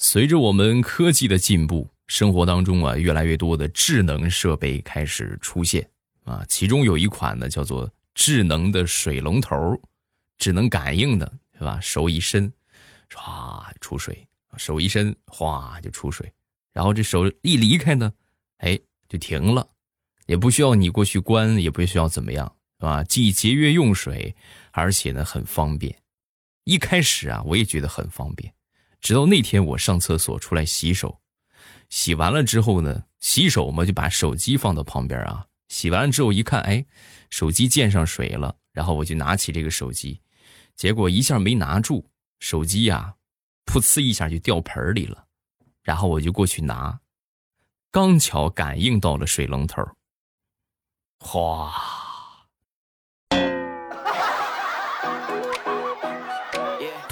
随着我们科技的进步，生活当中啊，越来越多的智能设备开始出现啊。其中有一款呢，叫做智能的水龙头，智能感应的，是吧？手一伸，唰出水；手一伸，哗就出水。然后这手一离开呢，哎，就停了，也不需要你过去关，也不需要怎么样，是吧？既节约用水，而且呢很方便。一开始啊，我也觉得很方便。直到那天我上厕所出来洗手，洗完了之后呢，洗手嘛就把手机放到旁边啊。洗完了之后一看，哎，手机溅上水了。然后我就拿起这个手机，结果一下没拿住，手机呀，噗呲一下就掉盆里了。然后我就过去拿，刚巧感应到了水龙头，哗！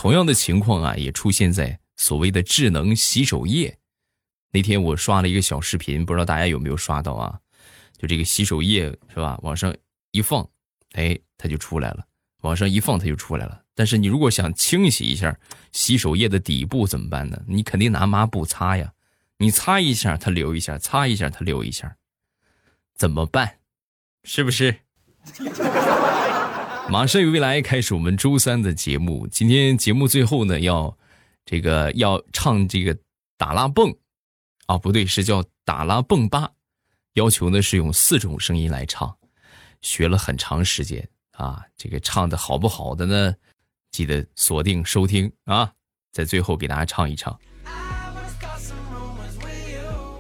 同样的情况啊，也出现在所谓的智能洗手液。那天我刷了一个小视频，不知道大家有没有刷到啊？就这个洗手液是吧？往上一放，哎，它就出来了；往上一放，它就出来了。但是你如果想清洗一下洗手液的底部怎么办呢？你肯定拿抹布擦呀。你擦一下，它流一下；擦一下，它流一下。怎么办？是不是？马上与未来开始我们周三的节目。今天节目最后呢，要这个要唱这个打拉蹦，啊，不对，是叫打拉蹦吧。要求呢是用四种声音来唱，学了很长时间啊。这个唱的好不好的呢？记得锁定收听啊，在最后给大家唱一唱。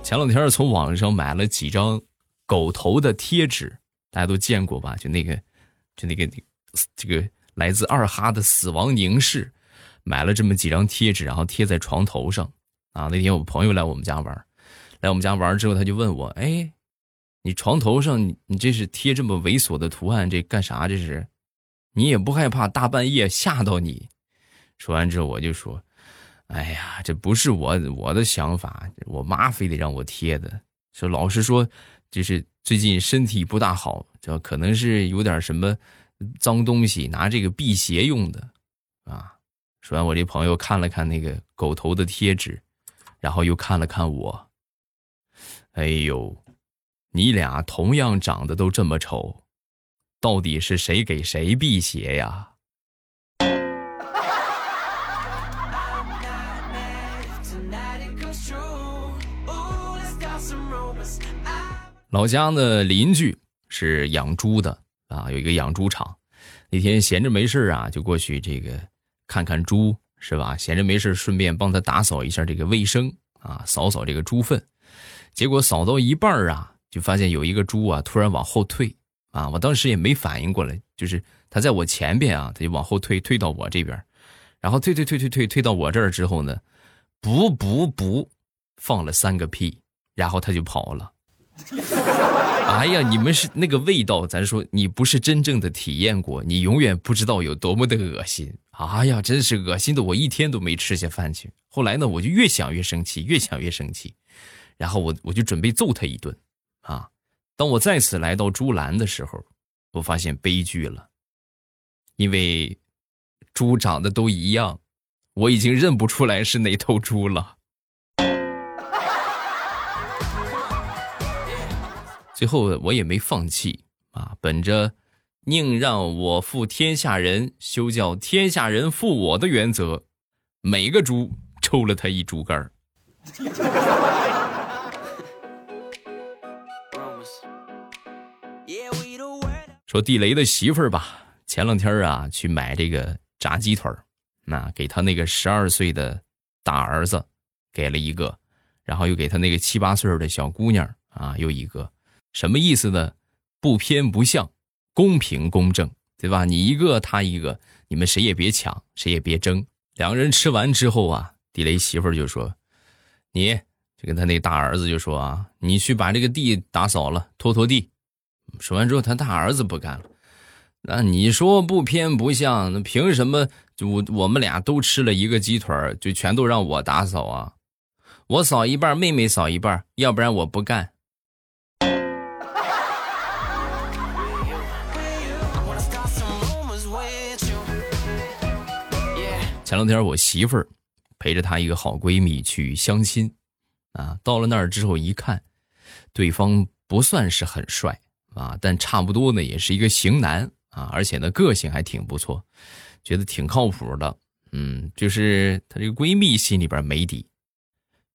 前两天从网上买了几张狗头的贴纸，大家都见过吧？就那个，就那个。这个来自二哈的死亡凝视，买了这么几张贴纸，然后贴在床头上。啊，那天我朋友来我们家玩，来我们家玩之后，他就问我：“哎，你床头上你你这是贴这么猥琐的图案，这干啥？这是？你也不害怕大半夜吓到你？”说完之后，我就说：“哎呀，这不是我我的想法，我妈非得让我贴的。说老实说，就是最近身体不大好，就可能是有点什么。”脏东西拿这个辟邪用的，啊！说完，我这朋友看了看那个狗头的贴纸，然后又看了看我。哎呦，你俩同样长得都这么丑，到底是谁给谁辟邪呀？老家的，邻居是养猪的。啊，有一个养猪场，那天闲着没事啊，就过去这个看看猪，是吧？闲着没事顺便帮他打扫一下这个卫生啊，扫扫这个猪粪。结果扫到一半啊，就发现有一个猪啊，突然往后退啊，我当时也没反应过来，就是他在我前边啊，他就往后退，退到我这边，然后退退退退退退到我这儿之后呢，不不不，放了三个屁，然后他就跑了。哎呀，你们是那个味道，咱说你不是真正的体验过，你永远不知道有多么的恶心。哎呀，真是恶心的，我一天都没吃下饭去。后来呢，我就越想越生气，越想越生气，然后我我就准备揍他一顿。啊，当我再次来到猪栏的时候，我发现悲剧了，因为猪长得都一样，我已经认不出来是哪头猪了。最后我也没放弃啊，本着宁让我负天下人，休叫天下人负我的原则，每个猪抽了他一猪肝儿。说地雷的媳妇儿吧，前两天啊去买这个炸鸡腿儿，那给他那个十二岁的大儿子给了一个，然后又给他那个七八岁的小姑娘啊又一个。什么意思呢？不偏不向，公平公正，对吧？你一个他一个，你们谁也别抢，谁也别争。两个人吃完之后啊，地雷媳妇就说：“你就跟他那大儿子就说啊，你去把这个地打扫了，拖拖地。”说完之后，他大儿子不干了：“那你说不偏不向，那凭什么就我我们俩都吃了一个鸡腿就全都让我打扫啊？我扫一半，妹妹扫一半，要不然我不干。”前两天我媳妇儿陪着她一个好闺蜜去相亲，啊，到了那儿之后一看，对方不算是很帅啊，但差不多呢也是一个型男啊，而且呢个性还挺不错，觉得挺靠谱的。嗯，就是她这个闺蜜心里边没底。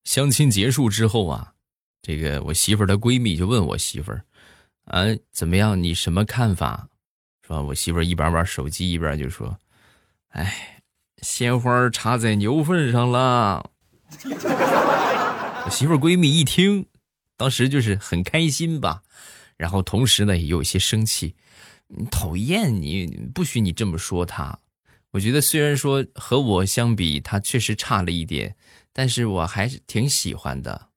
相亲结束之后啊，这个我媳妇儿她闺蜜就问我媳妇儿，啊，怎么样？你什么看法？是吧？我媳妇儿一边玩手机一边就说，哎。鲜花插在牛粪上了，我 媳妇闺蜜一听，当时就是很开心吧，然后同时呢也有些生气，讨厌你，不许你这么说她。我觉得虽然说和我相比，她确实差了一点，但是我还是挺喜欢的。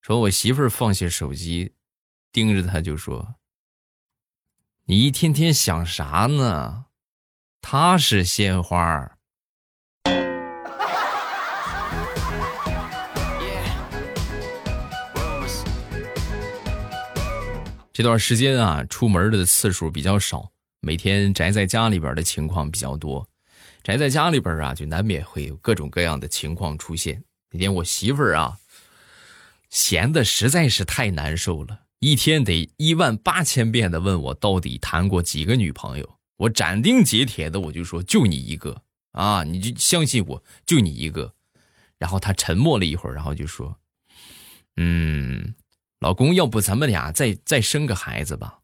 说我媳妇放下手机，盯着她就说：“你一天天想啥呢？她是鲜花。”这段时间啊，出门的次数比较少，每天宅在家里边的情况比较多。宅在家里边啊，就难免会有各种各样的情况出现。那天我媳妇儿啊，闲的实在是太难受了，一天得一万八千遍的问我到底谈过几个女朋友。我斩钉截铁的我就说就你一个啊，你就相信我就你一个。然后她沉默了一会儿，然后就说：“嗯。”老公，要不咱们俩再再生个孩子吧？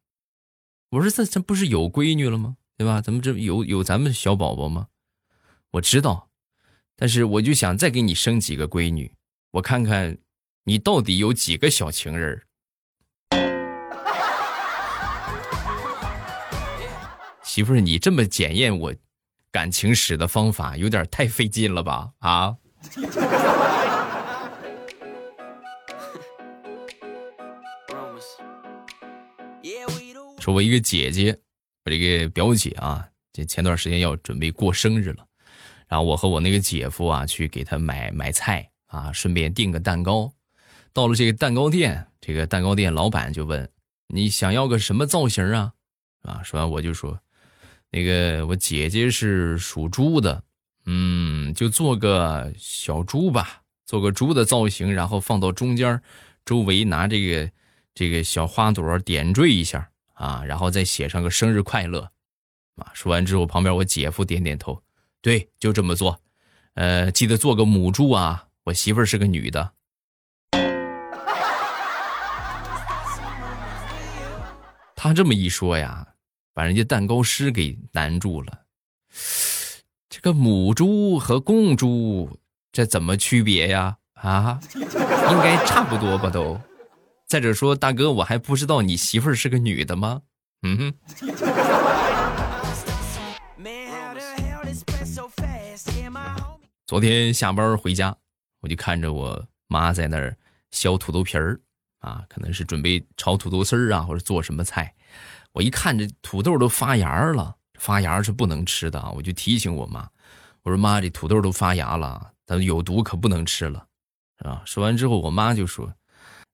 我说这这不是有闺女了吗？对吧？咱们这有有咱们小宝宝吗？我知道，但是我就想再给你生几个闺女，我看看你到底有几个小情人。媳妇儿，你这么检验我感情史的方法有点太费劲了吧？啊？说我一个姐姐，我这个表姐啊，这前段时间要准备过生日了，然后我和我那个姐夫啊去给她买买菜啊，顺便订个蛋糕。到了这个蛋糕店，这个蛋糕店老板就问：“你想要个什么造型啊？”啊，说完我就说：“那个我姐姐是属猪的，嗯，就做个小猪吧，做个猪的造型，然后放到中间，周围拿这个这个小花朵点缀一下。”啊，然后再写上个生日快乐，啊，说完之后，旁边我姐夫点点头，对，就这么做，呃，记得做个母猪啊，我媳妇儿是个女的。他这么一说呀，把人家蛋糕师给难住了。这个母猪和公猪这怎么区别呀？啊，应该差不多吧都。再者说，大哥，我还不知道你媳妇儿是个女的吗？嗯哼。昨天下班回家，我就看着我妈在那儿削土豆皮儿，啊，可能是准备炒土豆丝儿啊，或者做什么菜。我一看这土豆都发芽了，发芽是不能吃的啊！我就提醒我妈，我说妈，这土豆都发芽了，它有毒，可不能吃了，啊。说完之后，我妈就说。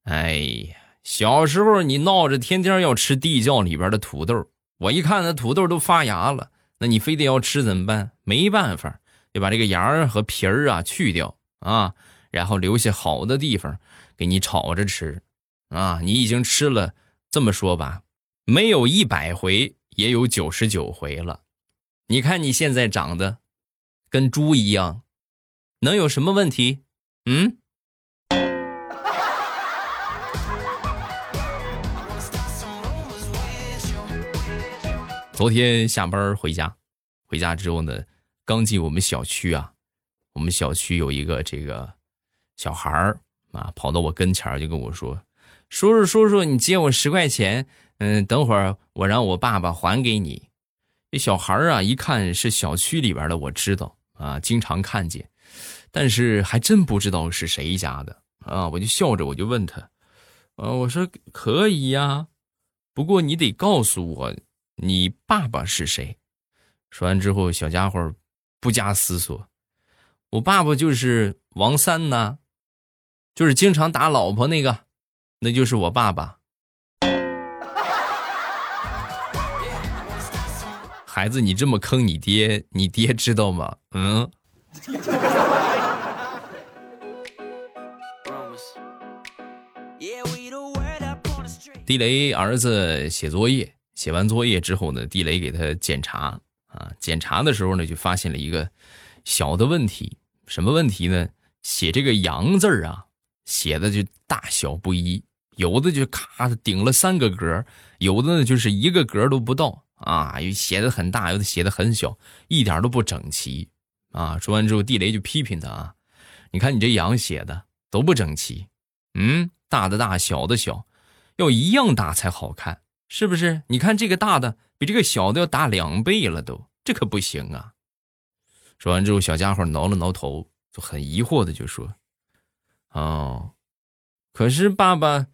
哎呀，小时候你闹着天天要吃地窖里边的土豆，我一看那土豆都发芽了，那你非得要吃怎么办？没办法，就把这个芽和皮儿啊去掉啊，然后留下好的地方给你炒着吃啊。你已经吃了，这么说吧，没有一百回也有九十九回了。你看你现在长得跟猪一样，能有什么问题？嗯？昨天下班回家，回家之后呢，刚进我们小区啊，我们小区有一个这个小孩儿啊，跑到我跟前就跟我说：“叔叔，叔叔，你借我十块钱，嗯，等会儿我让我爸爸还给你。”这小孩儿啊，一看是小区里边的，我知道啊，经常看见，但是还真不知道是谁家的啊，我就笑着我就问他：“啊，我说可以呀，不过你得告诉我。”你爸爸是谁？说完之后，小家伙不加思索，我爸爸就是王三呐，就是经常打老婆那个，那就是我爸爸。孩子，你这么坑你爹，你爹知道吗？嗯。地雷儿子写作业。写完作业之后呢，地雷给他检查啊，检查的时候呢，就发现了一个小的问题，什么问题呢？写这个“阳”字啊，写的就大小不一，有的就咔的顶了三个格，有的呢就是一个格都不到啊，有写的很大，有的写的很小，一点都不整齐啊。说完之后，地雷就批评他啊，你看你这“羊”写的都不整齐，嗯，大的大小的小。要一样大才好看，是不是？你看这个大的比这个小的要大两倍了，都这可不行啊！说完之后，小家伙挠了挠头，就很疑惑的就说：“哦，可是爸爸，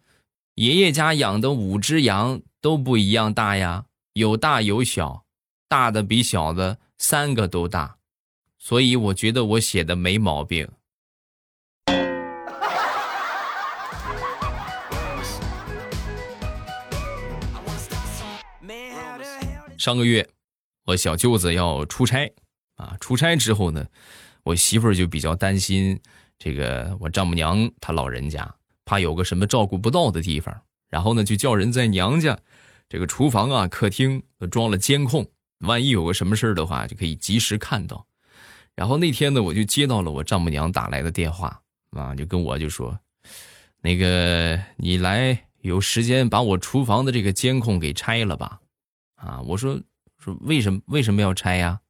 爷爷家养的五只羊都不一样大呀，有大有小，大的比小的三个都大，所以我觉得我写的没毛病。”上个月，我小舅子要出差，啊，出差之后呢，我媳妇儿就比较担心这个我丈母娘她老人家，怕有个什么照顾不到的地方，然后呢就叫人在娘家这个厨房啊、客厅都装了监控，万一有个什么事儿的话，就可以及时看到。然后那天呢，我就接到了我丈母娘打来的电话，啊，就跟我就说，那个你来有时间把我厨房的这个监控给拆了吧。啊，我说说为什么为什么要拆呀？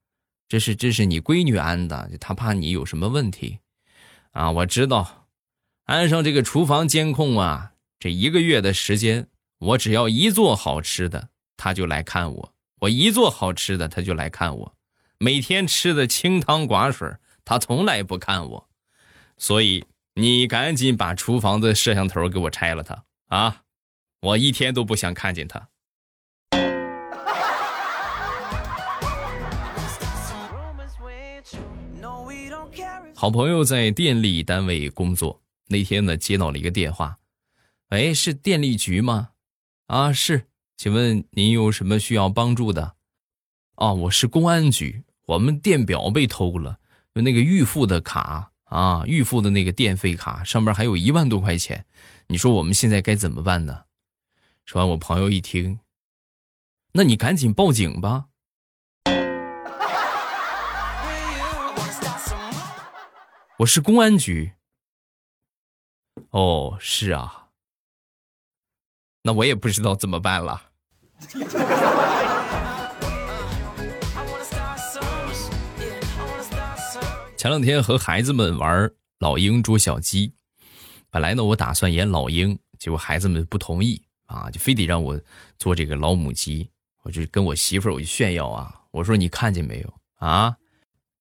这是这是你闺女安的，她怕你有什么问题。啊，我知道，安上这个厨房监控啊，这一个月的时间，我只要一做好吃的，他就来看我；我一做好吃的，他就来看我。每天吃的清汤寡水，他从来不看我。所以你赶紧把厨房的摄像头给我拆了，它啊，我一天都不想看见他。好朋友在电力单位工作，那天呢接到了一个电话，哎，是电力局吗？啊，是，请问您有什么需要帮助的？啊，我是公安局，我们电表被偷了，就那个预付的卡啊，预付的那个电费卡上面还有一万多块钱，你说我们现在该怎么办呢？说完，我朋友一听，那你赶紧报警吧。我是公安局。哦，是啊，那我也不知道怎么办了。前两天和孩子们玩老鹰捉小鸡，本来呢我打算演老鹰，结果孩子们不同意啊，就非得让我做这个老母鸡。我就跟我媳妇儿我就炫耀啊，我说你看见没有啊，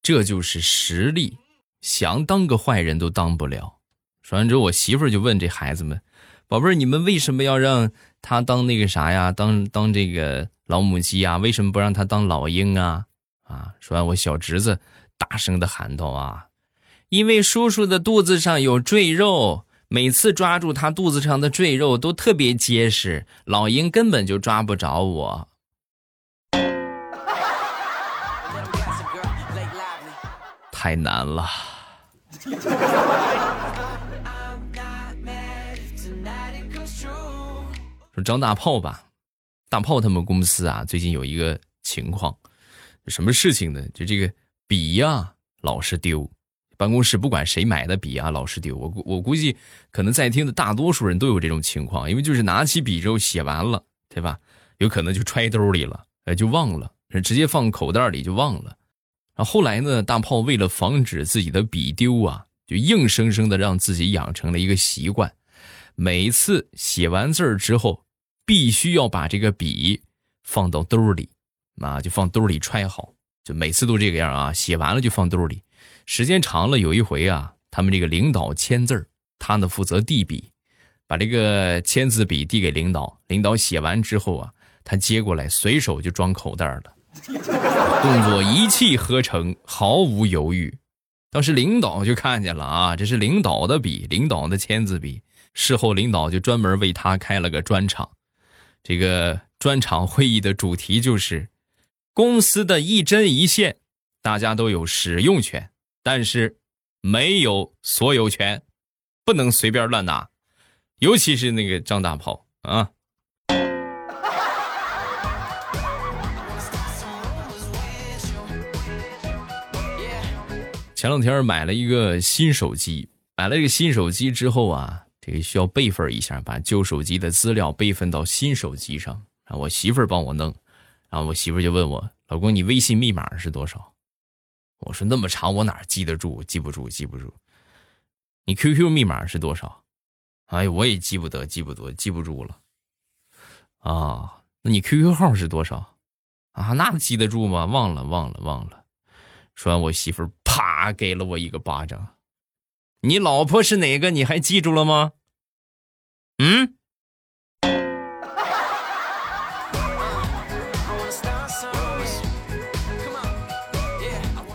这就是实力。想当个坏人都当不了。说完之后，我媳妇就问这孩子们：“宝贝儿，你们为什么要让他当那个啥呀？当当这个老母鸡呀？为什么不让他当老鹰啊？”啊！说完，我小侄子大声的喊道：“啊，因为叔叔的肚子上有赘肉，每次抓住他肚子上的赘肉都特别结实，老鹰根本就抓不着我。”太难了。说张大炮吧，大炮他们公司啊，最近有一个情况，什么事情呢？就这个笔呀，老是丢，办公室不管谁买的笔啊，老是丢。我我估计，可能在听的大多数人都有这种情况，因为就是拿起笔之后写完了，对吧？有可能就揣兜里了，呃，就忘了，直接放口袋里就忘了。然后后来呢，大炮为了防止自己的笔丢啊，就硬生生的让自己养成了一个习惯，每次写完字儿之后，必须要把这个笔放到兜里，啊，就放兜里揣好，就每次都这个样啊。写完了就放兜里，时间长了，有一回啊，他们这个领导签字，他呢负责递笔，把这个签字笔递给领导，领导写完之后啊，他接过来，随手就装口袋了。动作一气呵成，毫无犹豫。当时领导就看见了啊，这是领导的笔，领导的签字笔。事后领导就专门为他开了个专场，这个专场会议的主题就是公司的一针一线，大家都有使用权，但是没有所有权，不能随便乱拿。尤其是那个张大炮啊。前两天买了一个新手机，买了这个新手机之后啊，这个需要备份一下，把旧手机的资料备份到新手机上，让我媳妇儿帮我弄。然后我媳妇儿就问我：“老公，你微信密码是多少？”我说：“那么长，我哪记得住？记不住，记不住。”你 QQ 密码是多少？哎，我也记不得，记不得，记不住了。啊，那你 QQ 号是多少？啊，那记得住吗？忘了，忘了，忘了。说完，我媳妇啪给了我一个巴掌。你老婆是哪个？你还记住了吗？嗯？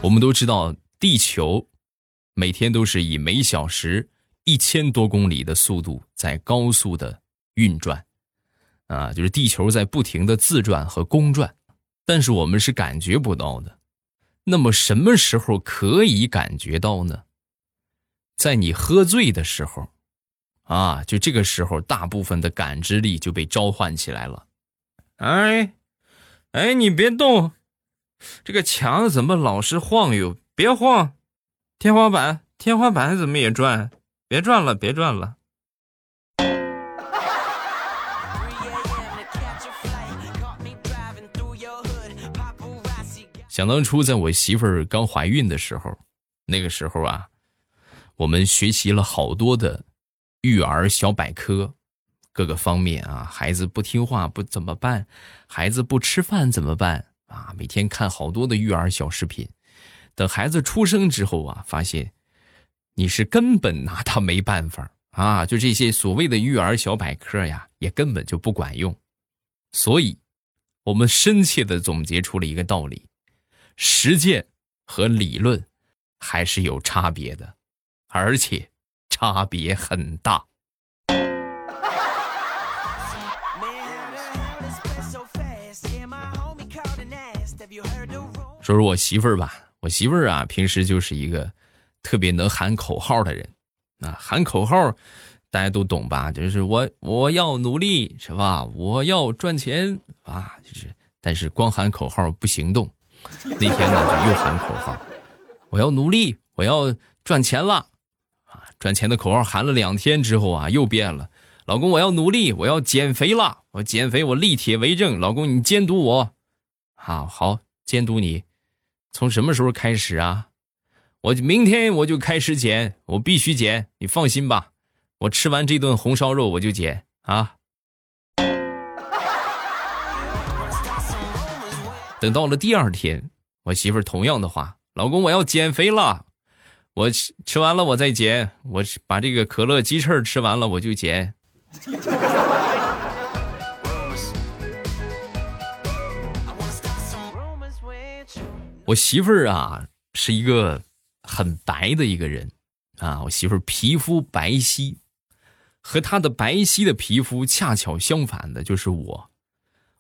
我们都知道，地球每天都是以每小时一千多公里的速度在高速的运转，啊，就是地球在不停的自转和公转，但是我们是感觉不到的。那么什么时候可以感觉到呢？在你喝醉的时候，啊，就这个时候，大部分的感知力就被召唤起来了。哎，哎，你别动，这个墙怎么老是晃悠？别晃，天花板，天花板怎么也转？别转了，别转了。想当初，在我媳妇儿刚怀孕的时候，那个时候啊，我们学习了好多的育儿小百科，各个方面啊，孩子不听话不怎么办？孩子不吃饭怎么办？啊，每天看好多的育儿小视频。等孩子出生之后啊，发现你是根本拿他没办法啊！就这些所谓的育儿小百科呀，也根本就不管用。所以，我们深切的总结出了一个道理。实践和理论还是有差别的，而且差别很大。说说我媳妇儿吧，我媳妇儿啊，平时就是一个特别能喊口号的人啊，喊口号大家都懂吧？就是我我要努力是吧？我要赚钱啊，就是，但是光喊口号不行动。那天呢，就又喊口号，我要努力，我要赚钱了，啊，赚钱的口号喊了两天之后啊，又变了。老公，我要努力，我要减肥了，我减肥，我立铁为证。老公，你监督我，好好监督你。从什么时候开始啊？我明天我就开始减，我必须减，你放心吧。我吃完这顿红烧肉我就减啊。等到了第二天，我媳妇儿同样的话：“老公，我要减肥了，我吃吃完了我再减，我把这个可乐鸡翅吃完了我就减。”我媳妇儿啊是一个很白的一个人啊，我媳妇儿皮肤白皙，和她的白皙的皮肤恰巧相反的就是我，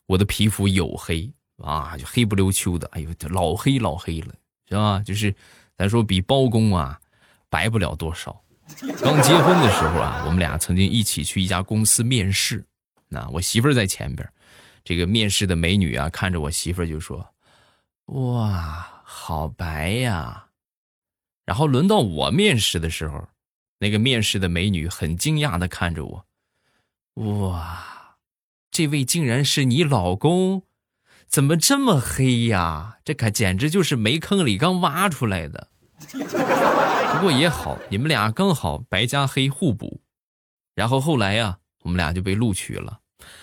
我的皮肤黝黑。啊，就黑不溜秋的，哎呦，老黑老黑了，是吧？就是，咱说比包公啊白不了多少。刚结婚的时候啊，我们俩曾经一起去一家公司面试，那我媳妇儿在前边，这个面试的美女啊，看着我媳妇儿就说：“哇，好白呀。”然后轮到我面试的时候，那个面试的美女很惊讶的看着我：“哇，这位竟然是你老公？”怎么这么黑呀？这可简直就是煤坑里刚挖出来的。不过也好，你们俩刚好白加黑互补。然后后来呀，我们俩就被录取了。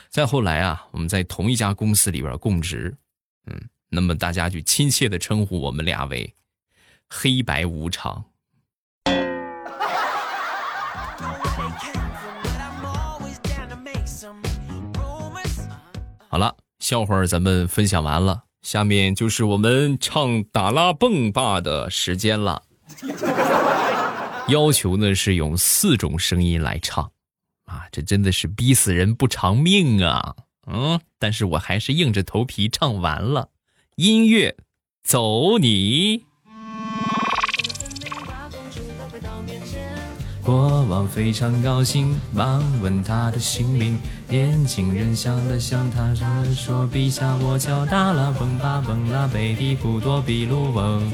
再后来啊，我们在同一家公司里边供职。嗯，那么大家就亲切的称呼我们俩为“黑白无常”。好了。笑话咱们分享完了，下面就是我们唱打拉蹦吧的时间了。要求呢是用四种声音来唱，啊，这真的是逼死人不偿命啊！嗯，但是我还是硬着头皮唱完了。音乐，走你。国王非常高兴，忙问他的姓名。年轻人想了想，他说：“陛下，我叫达拉崩巴崩拉贝蒂布多比鲁翁。”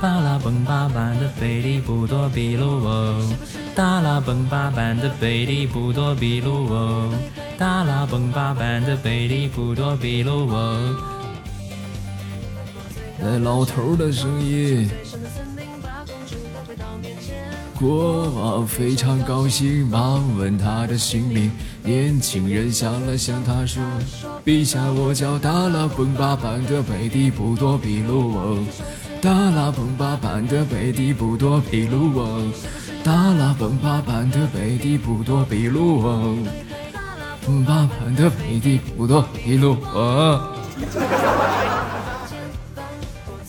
达拉崩巴班的贝蒂布多比鲁翁，达拉崩巴班的贝蒂布多比鲁翁，达拉崩巴班的贝蒂布多比鲁翁。那老头的声音。国王非常高兴，忙问他的姓名。年轻人想了想，他说：“陛下，我叫达拉崩巴班的贝迪布多比鲁翁。达拉崩巴班的贝迪布多比鲁翁。达拉崩巴班的贝迪布多比鲁翁。崩巴班的贝迪布多比鲁翁。”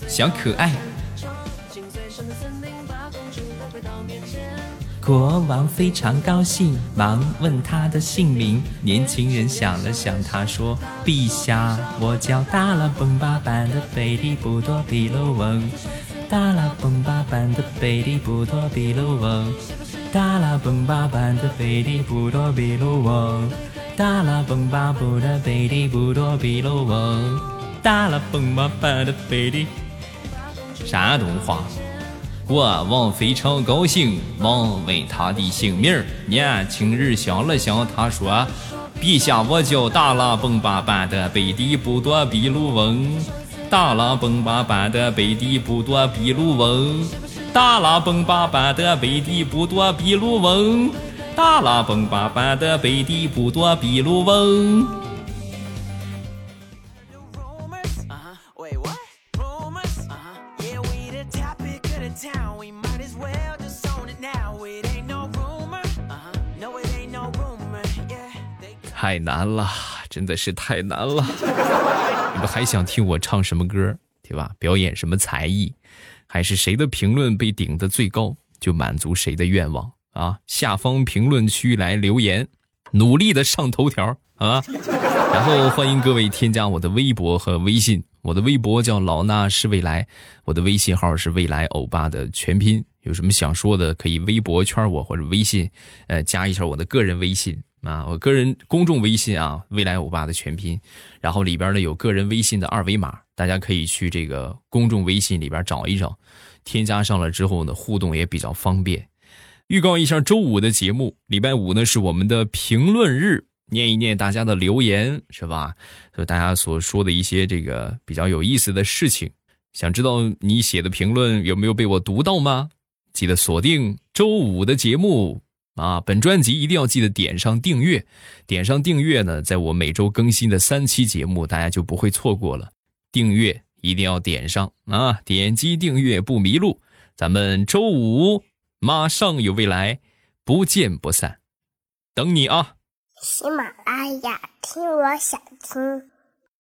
小可爱。国王非常高兴，忙问他的姓名。年轻人想了想，他说：“陛下，我叫达拉崩巴班的贝蒂布多比鲁翁。达拉崩巴班的贝蒂布多比鲁翁。达拉崩巴班的贝蒂布多比鲁翁。达拉崩巴布的贝蒂布多比鲁翁。达拉崩巴班的贝蒂。”山东话。国王非常高兴，忙问他的姓名。年轻人想了想，他说：“陛下，我叫达拉崩巴班的贝迪布多比鲁翁。达拉崩巴班的贝迪布多比鲁翁。达拉崩巴班的贝迪布多比鲁翁。达拉崩巴班的贝迪布多比鲁翁。”太难了，真的是太难了。你们还想听我唱什么歌，对吧？表演什么才艺，还是谁的评论被顶的最高，就满足谁的愿望啊！下方评论区来留言，努力的上头条啊！然后欢迎各位添加我的微博和微信，我的微博叫老衲是未来，我的微信号是未来欧巴的全拼。有什么想说的，可以微博圈我或者微信，呃，加一下我的个人微信。啊，我个人公众微信啊，未来欧巴的全拼，然后里边呢有个人微信的二维码，大家可以去这个公众微信里边找一找，添加上了之后呢，互动也比较方便。预告一下周五的节目，礼拜五呢是我们的评论日，念一念大家的留言是吧？就大家所说的一些这个比较有意思的事情，想知道你写的评论有没有被我读到吗？记得锁定周五的节目。啊，本专辑一定要记得点上订阅，点上订阅呢，在我每周更新的三期节目，大家就不会错过了。订阅一定要点上啊，点击订阅不迷路。咱们周五马上有未来，不见不散，等你啊！喜马拉雅听，我想听。